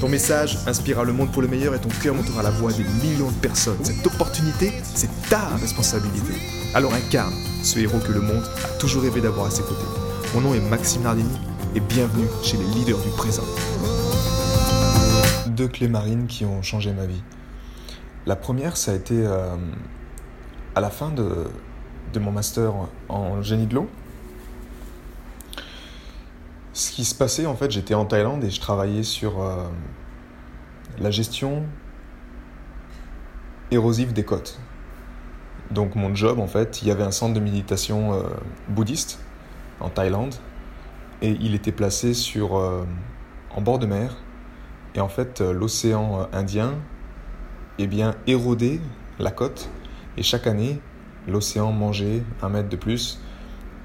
Ton message inspirera le monde pour le meilleur et ton cœur montera la voix des millions de personnes. Cette opportunité, c'est ta responsabilité. Alors incarne ce héros que le monde a toujours rêvé d'avoir à ses côtés. Mon nom est Maxime Nardini et bienvenue chez les leaders du présent. Deux clés marines qui ont changé ma vie. La première, ça a été euh, à la fin de, de mon master en génie de l'eau ce qui se passait, en fait, j'étais en Thaïlande et je travaillais sur euh, la gestion érosive des côtes. Donc mon job, en fait, il y avait un centre de méditation euh, bouddhiste en Thaïlande et il était placé sur euh, en bord de mer et en fait l'océan Indien eh bien érodait la côte et chaque année l'océan mangeait un mètre de plus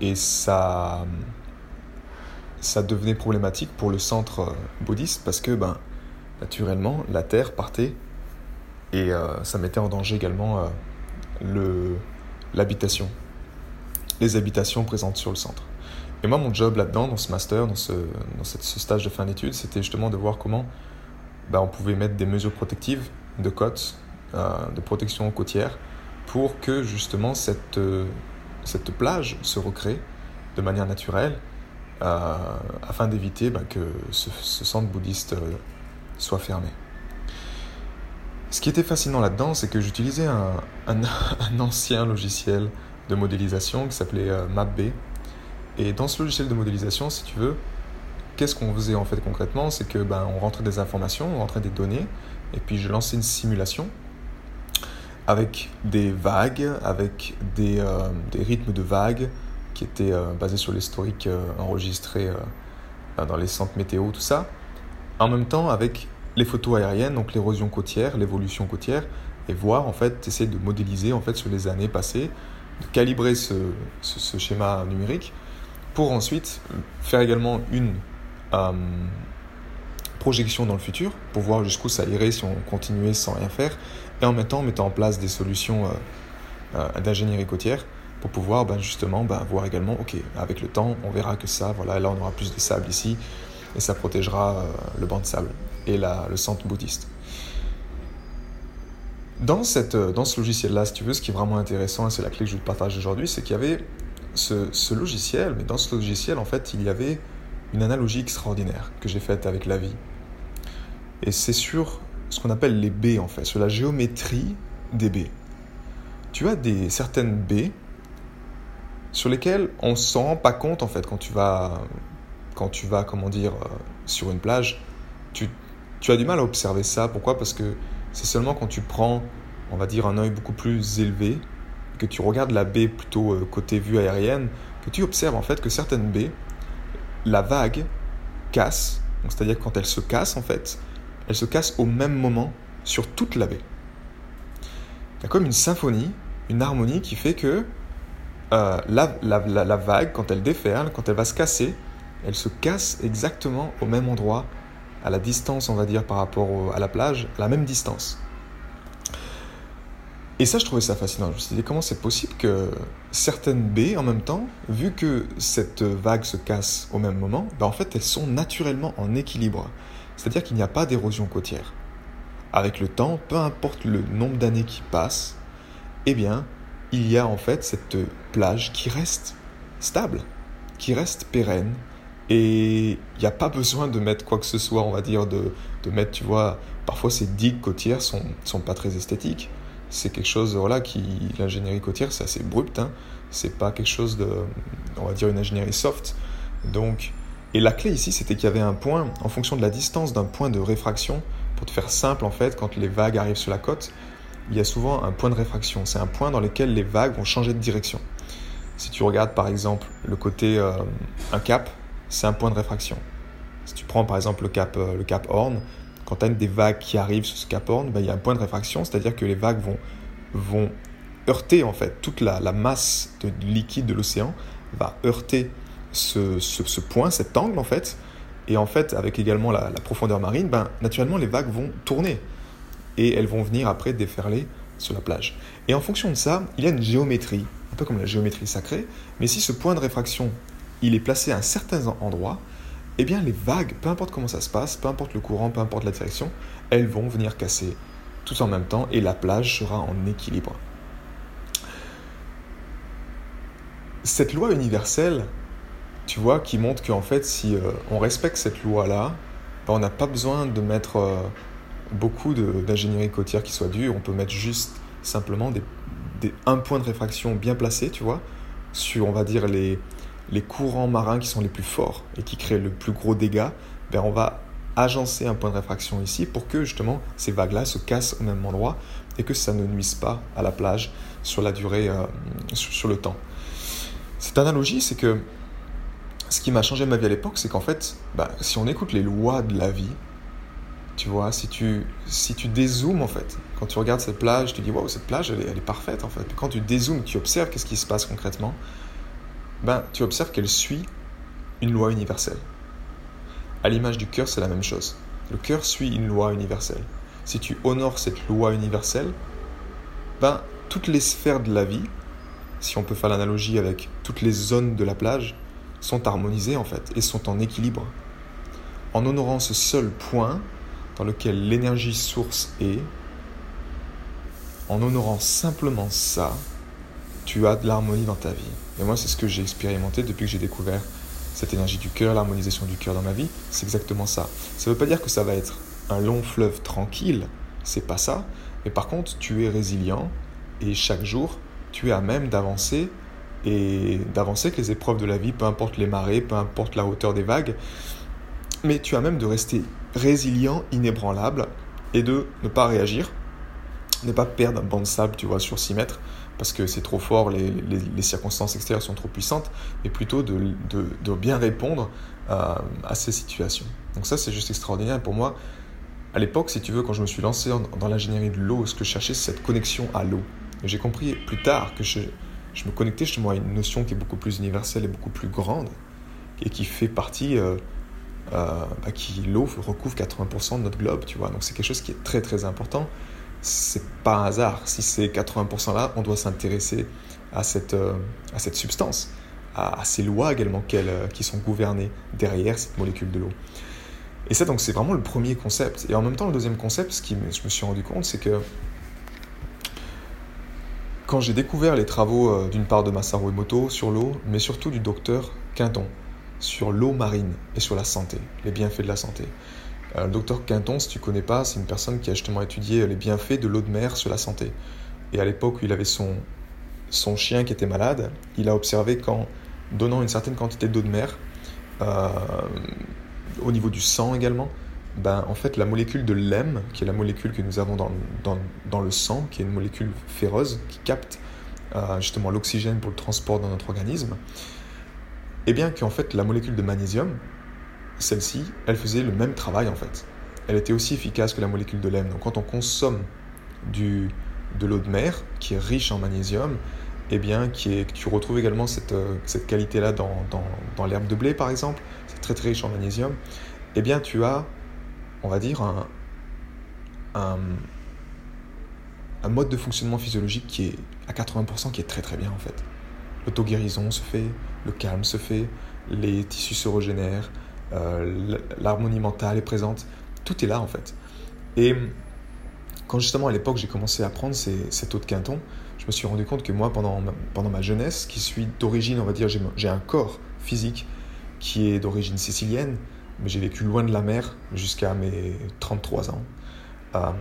et ça ça devenait problématique pour le centre euh, bouddhiste parce que ben, naturellement la terre partait et euh, ça mettait en danger également euh, l'habitation, les habitations présentes sur le centre. Et moi mon job là-dedans, dans ce master, dans ce, dans ce stage de fin d'études, c'était justement de voir comment ben, on pouvait mettre des mesures protectives de côtes, de protection côtière, pour que justement cette, cette plage se recrée de manière naturelle euh, afin d'éviter bah, que ce, centre bouddhiste euh, soit fermé. Ce qui était fascinant là-dedans, c'est que j'utilisais un, ancien logiciel de modélisation qui s'appelait euh, MapB. Et dans ce logiciel de modélisation, si tu veux, qu'est-ce qu'on faisait en fait concrètement? C'est que ben, on rentrait des informations, on rentrait des données, et puis je lançais une simulation avec des vagues, avec des rythmes de vagues, qui était euh, basé sur l'historique euh, enregistré euh, dans les centres météo, tout ça. En même temps, avec les photos aériennes, donc l'érosion côtière, l'évolution côtière, et voir, en fait, essayer de modéliser, en fait, sur les années passées, de calibrer ce, ce, schéma numérique, pour ensuite faire également une projection dans le futur, pour voir jusqu'où ça irait si on continuait sans rien faire, et en même temps mettant en place des solutions d'ingénierie côtière pour pouvoir ben, justement ben, voir également, ok, avec le temps, on verra que ça, voilà, là on aura plus de sable ici, et ça protégera euh, le banc de sable et la, le centre bouddhiste. Dans, cette, euh, dans ce logiciel-là, si tu veux, ce qui est vraiment intéressant, et c'est la clé que je te partage aujourd'hui, c'est qu'il y avait ce, ce, logiciel, mais dans ce logiciel, en fait, il y avait une analogie extraordinaire que j'ai faite avec la vie. Et c'est sur ce qu'on appelle les baies, en fait, sur la géométrie des baies. Tu as des, certaines baies sur lesquels on s'en rend pas compte en fait quand tu vas, quand tu vas comment dire, euh, sur une plage. Tu, tu as du mal à observer ça. Pourquoi? Parce que c'est seulement quand tu prends, on va dire, un œil beaucoup plus élevé, que tu regardes la baie plutôt euh, côté vue aérienne, que tu observes en fait que certaines baies, la vague casse. C'est-à-dire quand elle se casse en fait, elle se casse au même moment sur toute la baie. Il y a comme une symphonie, une harmonie qui fait que euh, la, vague, quand elle déferle, quand elle va se casser, elle se casse exactement au même endroit, à la distance, on va dire, par rapport à la plage, à la même distance. Et ça, je trouvais ça fascinant. Je me suis dit, comment c'est possible que certaines baies, en même temps, vu que cette vague se casse au même moment, ben en fait, elles sont naturellement en équilibre. C'est-à-dire qu'il n'y a pas d'érosion côtière. Avec le temps, peu importe le nombre d'années qui passent, eh bien, il y a en fait cette plage qui reste stable, qui reste pérenne. Et il n'y a pas besoin de mettre quoi que ce soit, on va dire, de, de mettre, tu vois, parfois ces digues côtières sont, sont pas très esthétiques. C'est quelque chose, voilà, qui, l'ingénierie côtière, c'est assez brut, hein. C'est pas quelque chose de, on va dire, une ingénierie soft. Donc, et la clé ici, c'était qu'il y avait un point, en fonction de la distance d'un point de réfraction, pour te faire simple, en fait, quand les vagues arrivent sur la côte, il y a souvent un point de réfraction. C'est un point dans lequel les vagues vont changer de direction. Si tu regardes par exemple le côté euh, un cap, c'est un point de réfraction. Si tu prends par exemple le cap, euh, le cap Horn, quand tu as des vagues qui arrivent sur ce Cap Horn, ben, il y a un point de réfraction, c'est-à-dire que les vagues vont, vont heurter en fait toute la, masse de, liquide de l'océan va heurter ce, ce, point, cet angle en fait, et en fait avec également la, profondeur marine, ben, naturellement les vagues vont tourner et elles vont venir après déferler sur la plage. Et en fonction de ça, il y a une géométrie, un peu comme la géométrie sacrée, mais si ce point de réfraction il est placé à un certain endroit, eh bien les vagues, peu importe comment ça se passe, peu importe le courant, peu importe la direction, elles vont venir casser tout en même temps et la plage sera en équilibre. Cette loi universelle, tu vois, qui montre qu'en fait, si euh, on respecte cette loi-là, ben, on n'a pas besoin de mettre euh, beaucoup d'ingénierie côtière qui soit due, on peut mettre juste simplement des, un point de réfraction bien placé, tu vois, sur, on va dire, les, les courants marins qui sont les plus forts et qui créent le plus gros dégât, ben on va agencer un point de réfraction ici pour que justement ces vagues-là se cassent au même endroit et que ça ne nuise pas à la plage sur la durée, euh, sur, le temps. Cette analogie, c'est que ce qui m'a changé ma vie à l'époque, c'est qu'en fait, ben, si on écoute les lois de la vie, tu vois, si tu, si tu dézoomes en fait, quand tu regardes cette plage, tu dis waouh, cette plage elle est, parfaite en fait. quand tu dézoomes, tu observes qu'est-ce qui se passe concrètement, ben, tu observes qu'elle suit une loi universelle. À l'image du cœur, c'est la même chose. Le cœur suit une loi universelle. Si tu honores cette loi universelle, ben, toutes les sphères de la vie, si on peut faire l'analogie avec toutes les zones de la plage, sont harmonisées en fait et sont en équilibre. En honorant ce seul point dans lequel l'énergie source est, en honorant simplement ça, tu as de l'harmonie dans ta vie. Et moi, c'est ce que j'ai expérimenté depuis que j'ai découvert cette énergie du cœur, l'harmonisation du cœur dans ma vie. C'est exactement ça. Ça ne veut pas dire que ça va être un long fleuve tranquille, c'est pas ça. Mais par contre, tu es résilient et chaque jour, tu es à même d'avancer et d'avancer avec les épreuves de la vie, peu importe les marées, peu importe la hauteur des vagues. Mais tu as même de rester résilient, inébranlable et de ne pas réagir, ne pas perdre un banc de sable, tu vois, sur 6 mètres, parce que c'est trop fort, les, circonstances extérieures sont trop puissantes, mais plutôt de, bien répondre à, ces situations. Donc ça, c'est juste extraordinaire. pour moi, à l'époque, si tu veux, quand je me suis lancé dans, l'ingénierie de l'eau, ce que je cherchais, c'est cette connexion à l'eau. J'ai compris plus tard que je, me connectais justement à une notion qui est beaucoup plus universelle et beaucoup plus grande, et qui fait partie... Euh, euh, qui l'eau recouvre 80% de notre globe, tu vois. Donc c'est quelque chose qui est très très important c'est pas un hasard. Si c'est 80% là, on doit s'intéresser à cette, euh, à cette substance, à, ces lois également euh, qui sont gouvernées derrière cette molécule de l'eau. Et ça, donc, c'est vraiment le premier concept. Et en même temps, le deuxième concept, ce qui je me suis rendu compte, c'est que quand j'ai découvert les travaux d'une part de Masaru Emoto sur l'eau, mais surtout du docteur Quinton sur l'eau marine et sur la santé, les bienfaits de la santé, euh, le docteur Quinton, si tu connais pas, c'est une personne qui a justement étudié les bienfaits de l'eau de mer sur la santé. Et à l'époque où il avait son, son chien qui était malade, il a observé qu'en donnant une certaine quantité d'eau de mer, euh, au niveau du sang également, ben, en fait, la molécule de l'hème, qui est la molécule que nous avons dans, dans, dans, le sang, qui est une molécule féroce, qui capte euh, justement l'oxygène pour le transport dans notre organisme, eh bien qu'en fait, la molécule de magnésium, celle-ci, elle faisait le même travail en fait. Elle était aussi efficace que la molécule de l'hème. Donc quand on consomme du, de l'eau de mer, qui est riche en magnésium, eh bien, qui est, tu retrouves également cette, euh, cette qualité-là dans, dans, dans l'herbe de blé, par exemple, c'est très très riche en magnésium, eh bien, tu as, on va dire, un, un, un mode de fonctionnement physiologique qui est à 80% qui est très très bien en fait. L'auto-guérison se fait, le calme se fait, les tissus se régénèrent, euh, l'harmonie mentale est présente, tout est là en fait. Et quand justement à l'époque j'ai commencé à prendre cette eau de Quinton, je me suis rendu compte que moi pendant ma, pendant ma jeunesse, qui suis d'origine, on va dire, j'ai un corps physique qui est d'origine sicilienne, mais j'ai vécu loin de la mer jusqu'à mes 33 ans. Euh,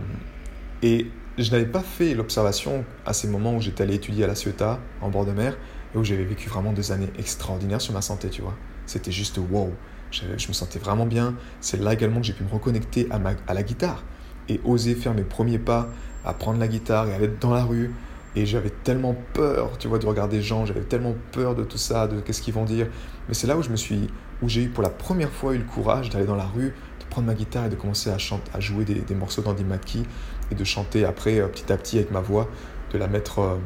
et je n'avais pas fait l'observation à ces moments où j'étais allé étudier à La Ciotat, en bord de mer, et où j'avais vécu vraiment des années extraordinaires sur ma santé, tu vois. C'était juste wow. Je, me sentais vraiment bien. C'est là également que j'ai pu me reconnecter à, ma, à la guitare et oser faire mes premiers pas à prendre la guitare et aller dans la rue. Et j'avais tellement peur, tu vois, de regarder les gens, j'avais tellement peur de tout ça, de qu'est-ce qu'ils vont dire. Mais c'est là où je me suis, où j'ai eu pour la première fois eu le courage d'aller dans la rue, de prendre ma guitare et de commencer à, chanter, à jouer des, des morceaux d'Andy McKee et de chanter après petit à petit avec ma voix, de la mettre,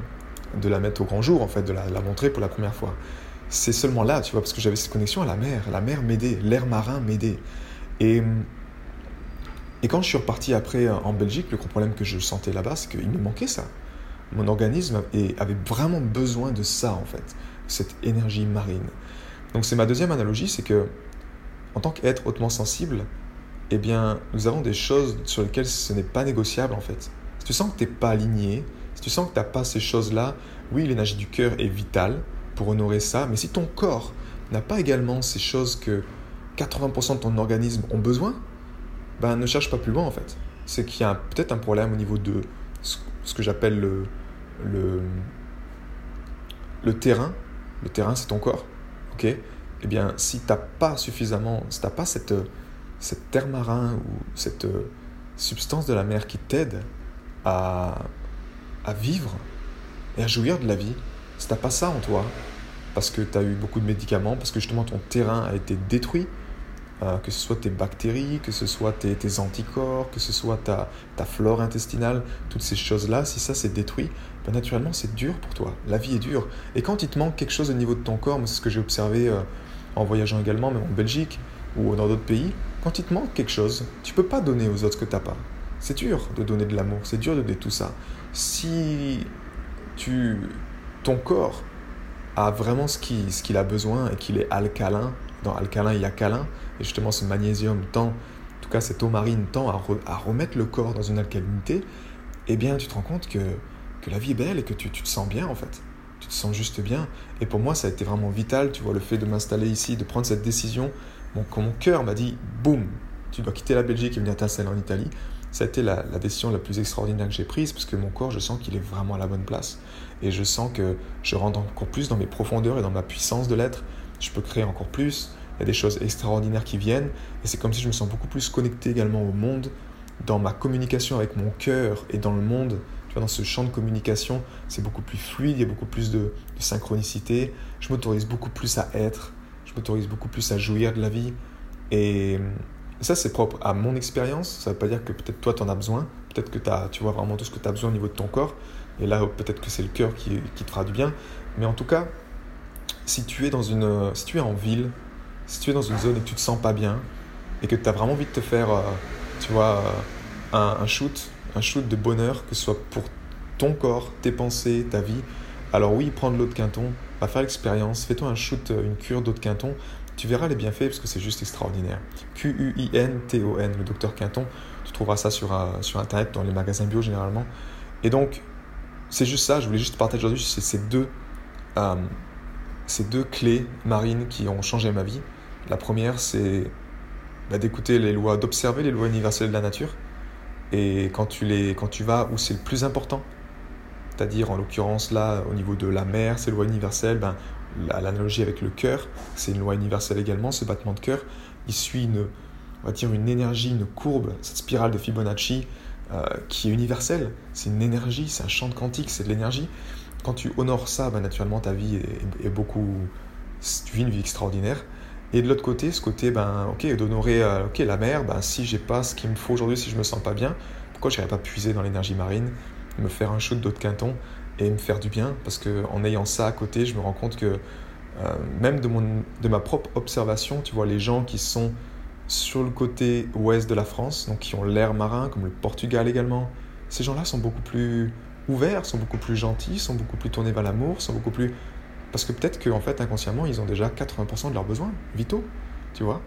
de la mettre au grand jour en fait, de la, la montrer pour la première fois. C'est seulement là, tu vois, parce que j'avais cette connexion à la mer. La mer m'aidait, l'air marin m'aidait. Et et quand je suis reparti après en Belgique, le gros problème que je sentais là-bas, c'est qu'il me manquait ça. Mon organisme avait vraiment besoin de ça, en fait, cette énergie marine. Donc c'est ma deuxième analogie, c'est que en tant qu'être hautement sensible, eh bien, nous avons des choses sur lesquelles ce n'est pas négociable, en fait. Si tu sens que tu n'es pas aligné, tu sens que tu n'as pas ces choses-là, oui, l'énergie du cœur est vitale pour honorer ça, mais si ton corps n'a pas également ces choses que 80% de ton organisme ont besoin, ben, ne cherche pas plus loin en fait. C'est qu'il y a peut-être un problème au niveau de ce que j'appelle le, le, terrain. Le terrain, c'est ton corps. ok? Eh bien, si tu n'as pas suffisamment, si tu pas cette, cette terre marin ou cette substance de la mer qui t'aide à, à vivre et à jouir de la vie, si tu n'as pas ça en toi, parce que tu as eu beaucoup de médicaments, parce que justement ton terrain a été détruit, euh, que ce soit tes bactéries, que ce soit tes, anticorps, que ce soit ta, ta flore intestinale, toutes ces choses-là, si ça c'est détruit, ben naturellement c'est dur pour toi. La vie est dure. Et quand il te manque quelque chose au niveau de ton corps, c'est ce que j'ai observé euh, en voyageant également, même en Belgique ou dans d'autres pays, quand il te manque quelque chose, tu peux pas donner aux autres ce que tu n'as pas. C'est dur de donner de l'amour, c'est dur de donner tout ça. Si tu, ton corps a vraiment ce qu'il a besoin et qu'il est alcalin, dans alcalin il y a câlin, et justement ce magnésium tend, en tout cas cette eau marine tend à, remettre le corps dans une alcalinité, eh bien tu te rends compte que, que la vie est belle et que tu, te sens bien en fait. Tu te sens juste bien. Et pour moi, ça a été vraiment vital, tu vois, le fait de m'installer ici, de prendre cette décision. Quand mon cœur m'a dit, boum, tu dois quitter la Belgique et venir t'installer en Italie, ça a été la, décision la plus extraordinaire que j'ai prise parce que mon corps, je sens qu'il est vraiment à la bonne place. Et je sens que je rentre encore plus dans mes profondeurs et dans ma puissance de l'être. Je peux créer encore plus. Il y a des choses extraordinaires qui viennent, et c'est comme si je me sens beaucoup plus connecté également au monde, dans ma communication avec mon cœur et dans le monde, tu vois, dans ce champ de communication, c'est beaucoup plus fluide, il y a beaucoup plus de, synchronicité, je m'autorise beaucoup plus à être, je m'autorise beaucoup plus à jouir de la vie, et ça c'est propre à mon expérience, ça veut pas dire que peut-être toi tu en as besoin, peut-être que tu vois vraiment tout ce que tu as besoin au niveau de ton corps, et là peut-être que c'est le cœur qui, qui te fera du bien, mais en tout cas, si tu es dans une, si tu es en ville, si tu es dans une zone et que tu te sens pas bien et que tu as vraiment envie de te faire, euh, tu vois, euh, un, shoot, un shoot de bonheur, que ce soit pour ton corps, tes pensées, ta vie, alors oui, prends de l'eau de Quinton, va faire l'expérience, fais-toi un shoot, euh, une cure d'eau de Quinton, tu verras les bienfaits parce que c'est juste extraordinaire. Q-U-I-N-T-O-N, le docteur Quinton, tu trouveras ça sur, sur Internet, dans les magasins bio généralement. Et donc, c'est juste ça, je voulais juste partager aujourd'hui ces deux, ces deux clés marines qui ont changé ma vie. La première, c'est bah, d'écouter les lois, d'observer les lois universelles de la nature. Et quand tu, les, quand tu vas où c'est le plus important, c'est-à-dire en l'occurrence là, au niveau de la mer, ces lois universelles, ben, l'analogie avec le cœur, c'est une loi universelle également, ce battement de cœur, il suit une, on va dire une énergie, une courbe, cette spirale de Fibonacci euh, qui est universelle. C'est une énergie, c'est un champ de quantique, c'est de l'énergie. Quand tu honores ça, ben, naturellement ta vie est, est beaucoup, tu vis une vie extraordinaire. Et de l'autre côté, ce côté, ben, ok, d'honorer euh, ok, la mer, ben, si j'ai pas ce qu'il me faut aujourd'hui, si je me sens pas bien, pourquoi je n'irais pas puiser dans l'énergie marine, me faire un shoot d'eau de quinton et me faire du bien Parce qu'en ayant ça à côté, je me rends compte que euh, même de, mon, de ma propre observation, tu vois, les gens qui sont sur le côté ouest de la France, donc qui ont l'air marin, comme le Portugal également, ces gens-là sont beaucoup plus ouverts, sont beaucoup plus gentils, sont beaucoup plus tournés vers l'amour, sont beaucoup plus parce que peut-être qu'en fait, inconsciemment, ils ont déjà 80% de leurs besoins vitaux, tu vois.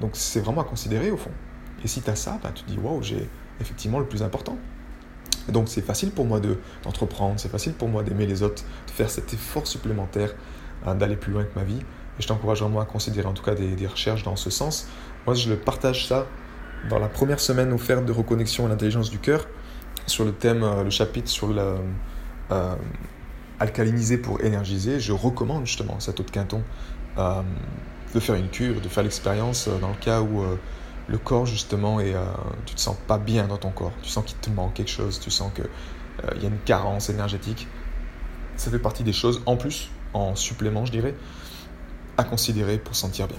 Donc c'est vraiment à considérer au fond. Et si tu as ça, bah, tu te dis, waouh, j'ai effectivement le plus important. Donc c'est facile pour moi d'entreprendre, c'est facile pour moi d'aimer les autres, de faire cet effort supplémentaire, hein, d'aller plus loin que ma vie. Et je t'encourage vraiment à considérer en tout cas des, recherches dans ce sens. Moi, je le partage ça dans la première semaine offerte de reconnexion à l'intelligence du cœur, sur le thème, euh, le chapitre sur le, euh, alcaliniser pour énergiser, je recommande justement cette eau de Quinton euh, de faire une cure, de faire l'expérience dans le cas où le corps justement et tu te sens pas bien dans ton corps, tu sens qu'il te manque quelque chose, tu sens qu'il il y a une carence énergétique. Ça fait partie des choses en plus, en supplément je dirais, à considérer pour sentir bien.